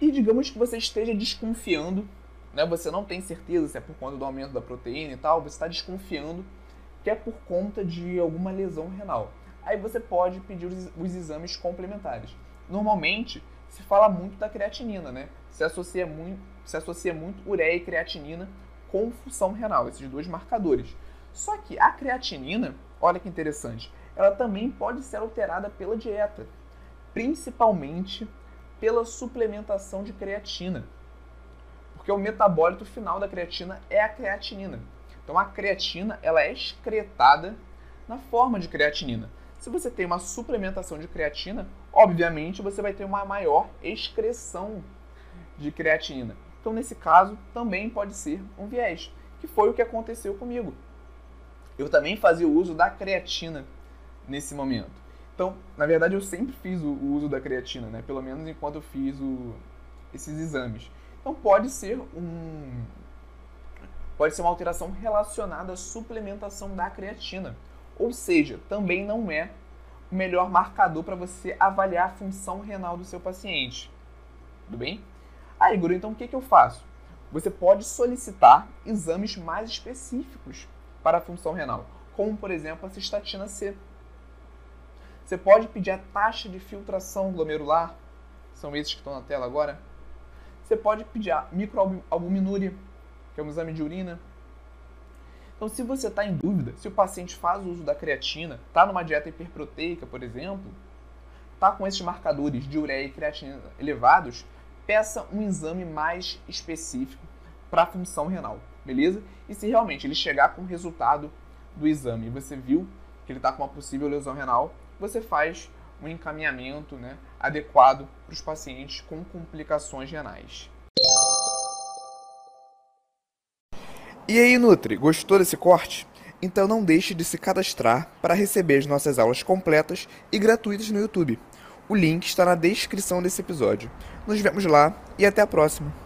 E digamos que você esteja desconfiando, né? Você não tem certeza se é por conta do aumento da proteína e tal, você está desconfiando que é por conta de alguma lesão renal. Aí você pode pedir os, os exames complementares. Normalmente se fala muito da creatinina, né? Se associa muito, se associa muito ureia e creatinina com função renal, esses dois marcadores. Só que a creatinina, olha que interessante, ela também pode ser alterada pela dieta, principalmente pela suplementação de creatina. Porque o metabólito final da creatina é a creatinina. Então a creatina ela é excretada na forma de creatinina. Se você tem uma suplementação de creatina, obviamente você vai ter uma maior excreção de creatinina. Então, nesse caso, também pode ser um viés, que foi o que aconteceu comigo. Eu também fazia o uso da creatina nesse momento. Então, na verdade, eu sempre fiz o uso da creatina, né? Pelo menos enquanto eu fiz o, esses exames. Então, pode ser um pode ser uma alteração relacionada à suplementação da creatina. Ou seja, também não é o melhor marcador para você avaliar a função renal do seu paciente. Tudo bem? Aí, Guru, então o que, que eu faço? Você pode solicitar exames mais específicos para a função renal, como por exemplo a cistatina C. Você pode pedir a taxa de filtração glomerular, são esses que estão na tela agora. Você pode pedir a microalbuminúria, que é um exame de urina, então, se você está em dúvida, se o paciente faz uso da creatina, está numa dieta hiperproteica, por exemplo, está com esses marcadores de ureia e creatina elevados, peça um exame mais específico para a função renal, beleza? E se realmente ele chegar com o resultado do exame e você viu que ele está com uma possível lesão renal, você faz um encaminhamento né, adequado para os pacientes com complicações renais. E aí, Nutri, gostou desse corte? Então não deixe de se cadastrar para receber as nossas aulas completas e gratuitas no YouTube. O link está na descrição desse episódio. Nos vemos lá e até a próxima!